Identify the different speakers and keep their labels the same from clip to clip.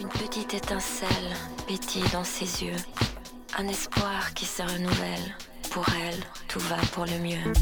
Speaker 1: Une petite étincelle pétille dans ses yeux. Un espoir qui se renouvelle. Pour elle, tout va pour le mieux.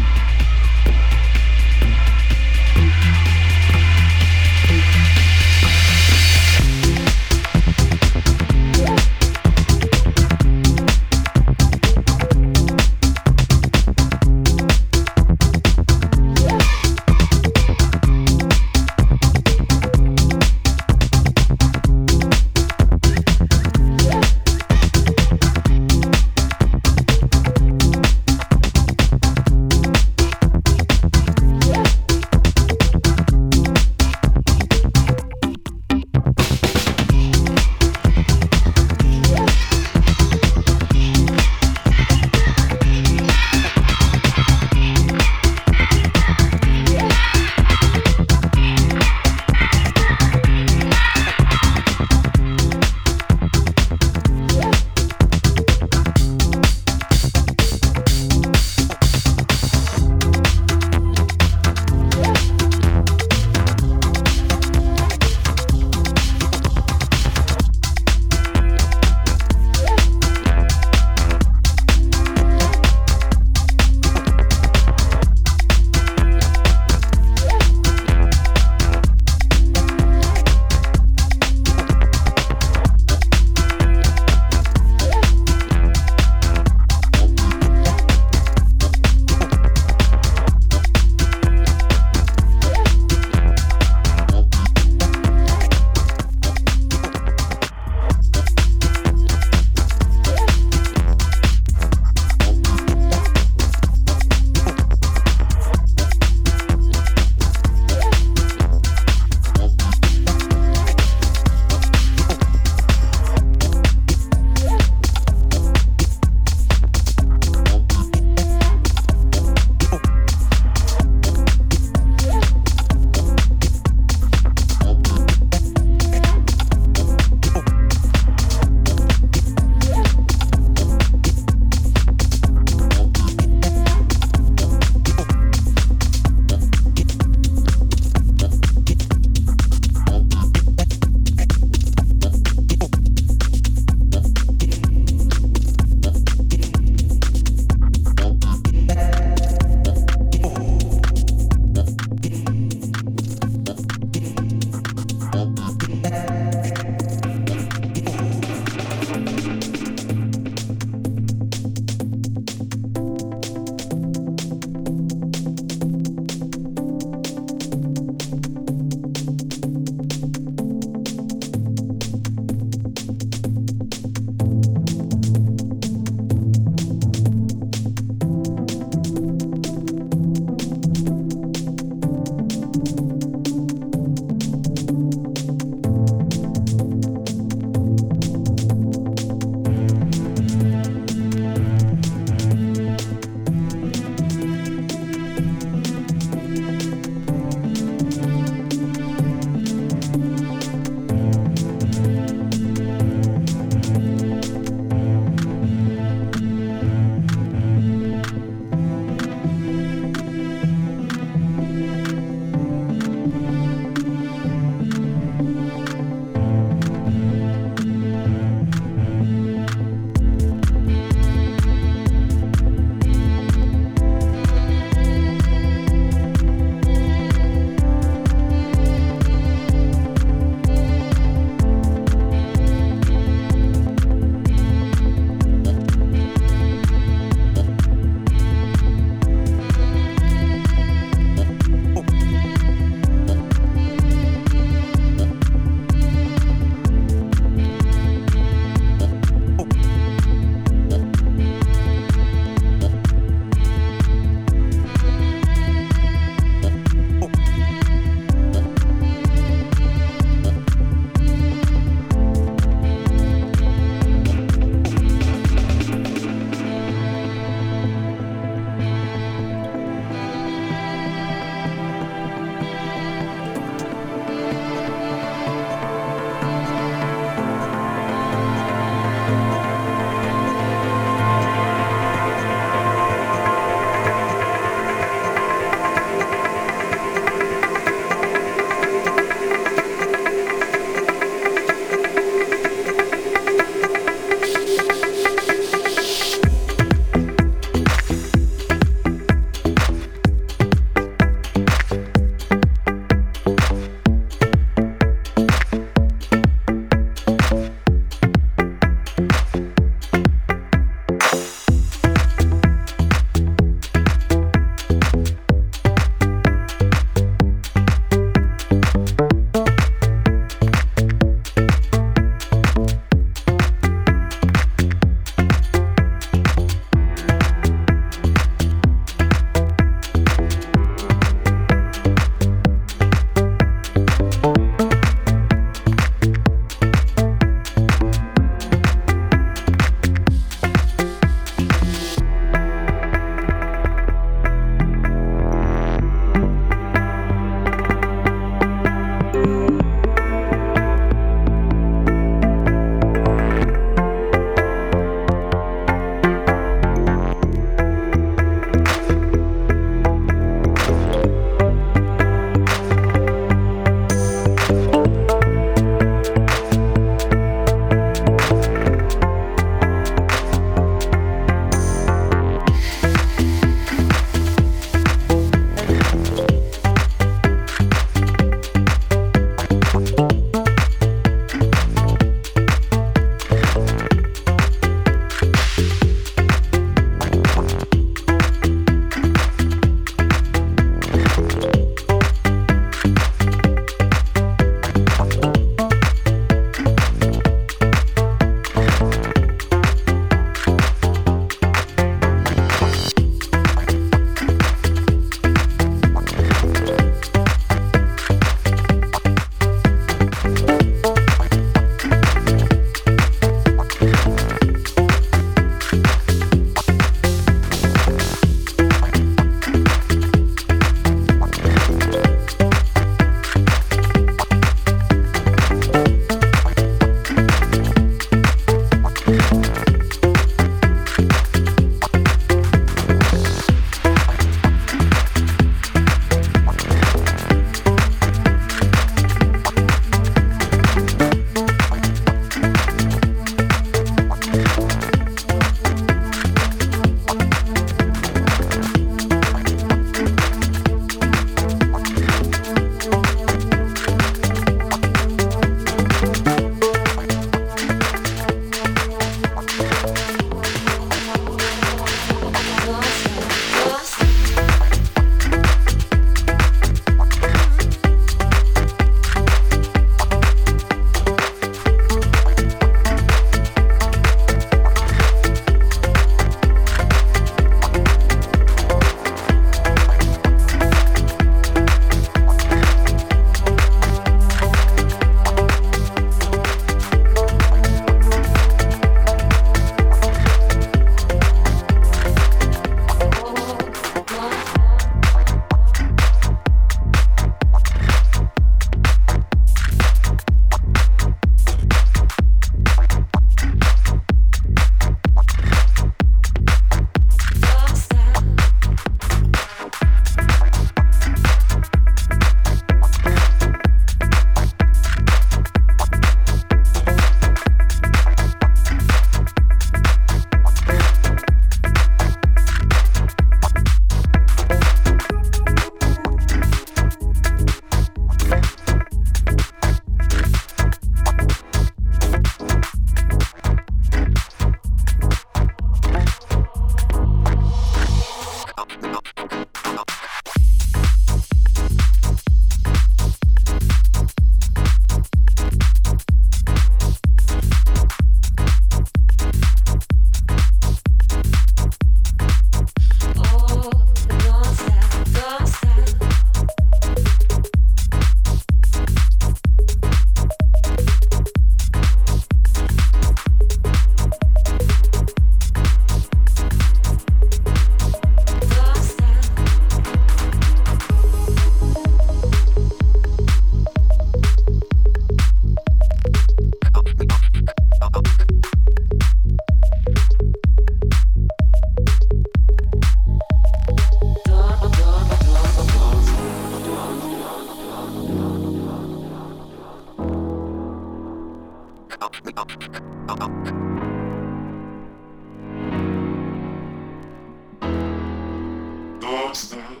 Speaker 1: yesterday.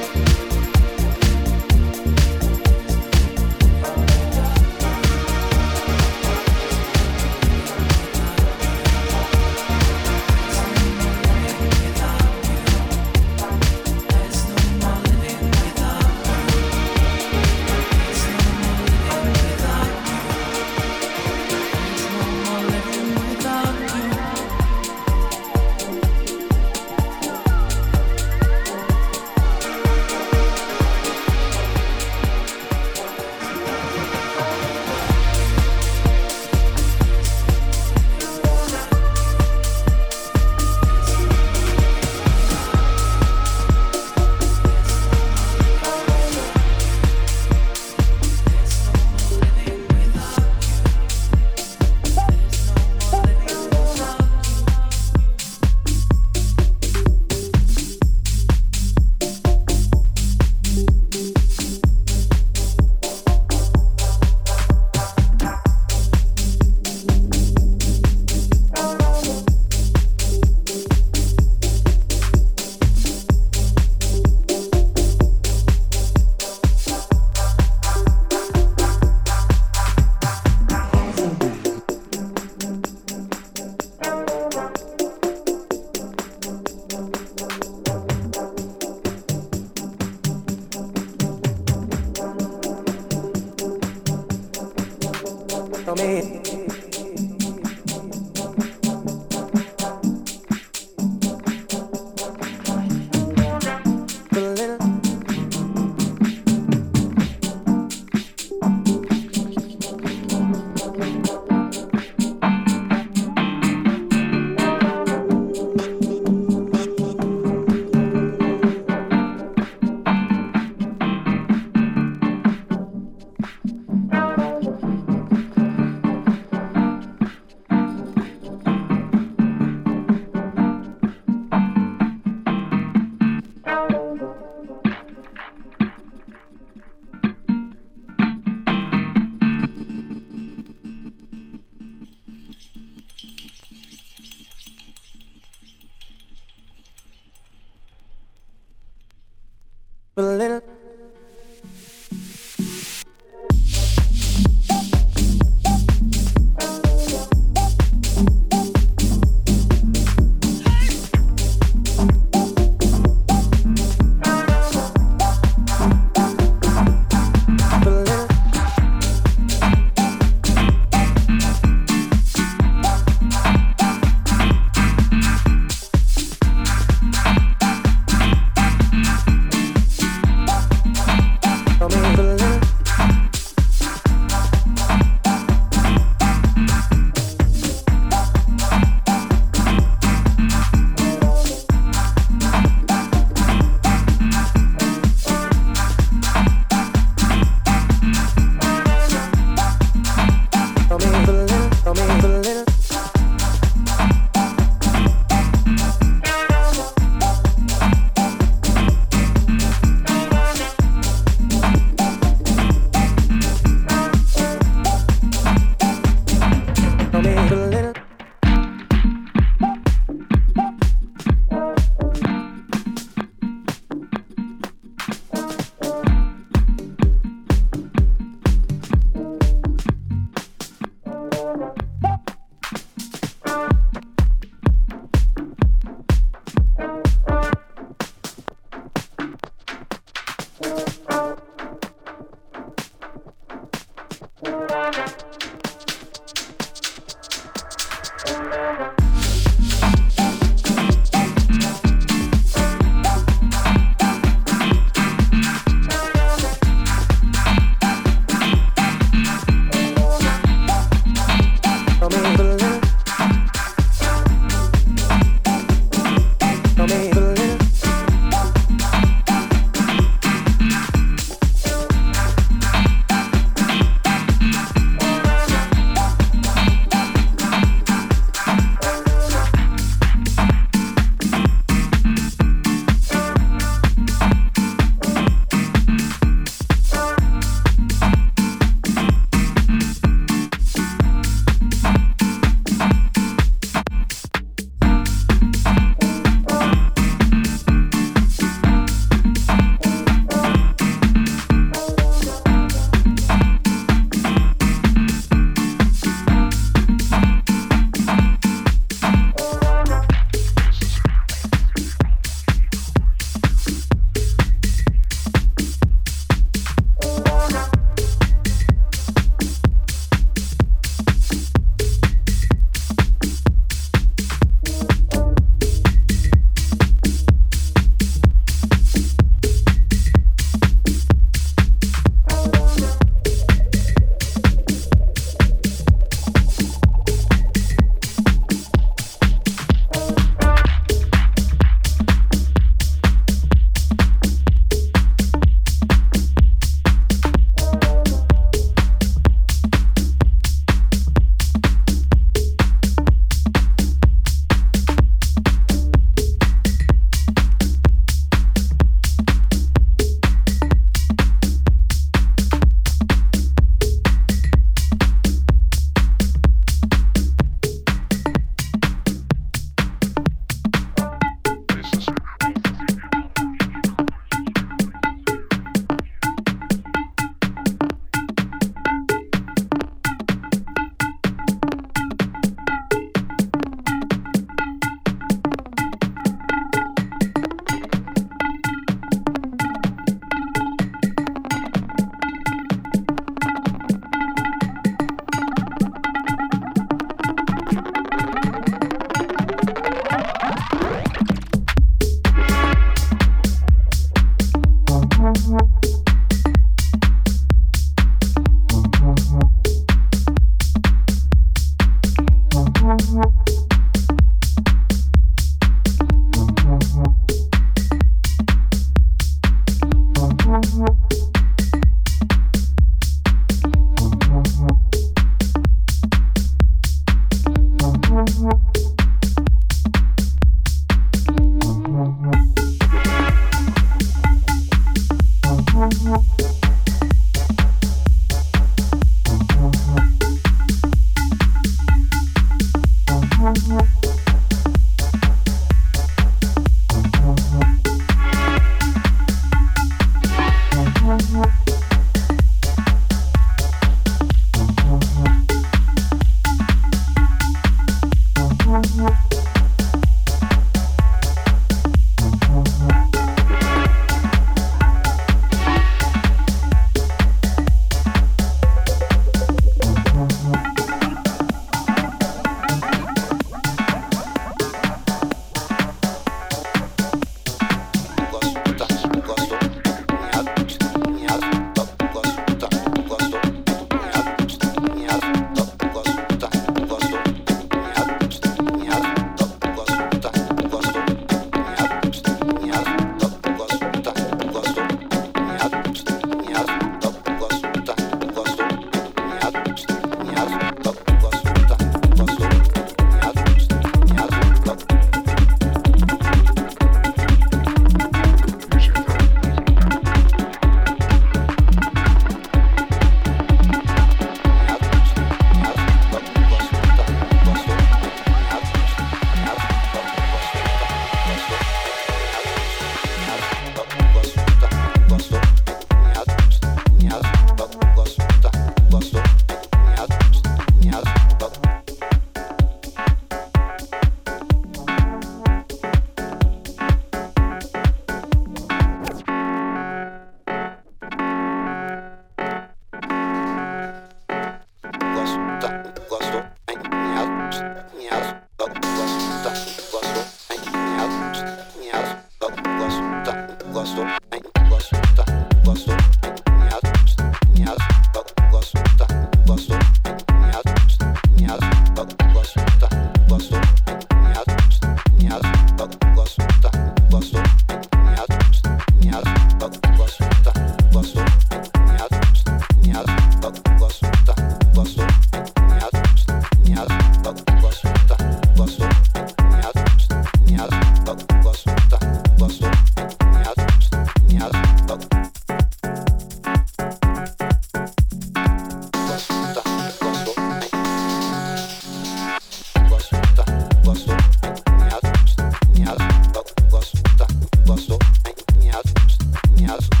Speaker 1: house.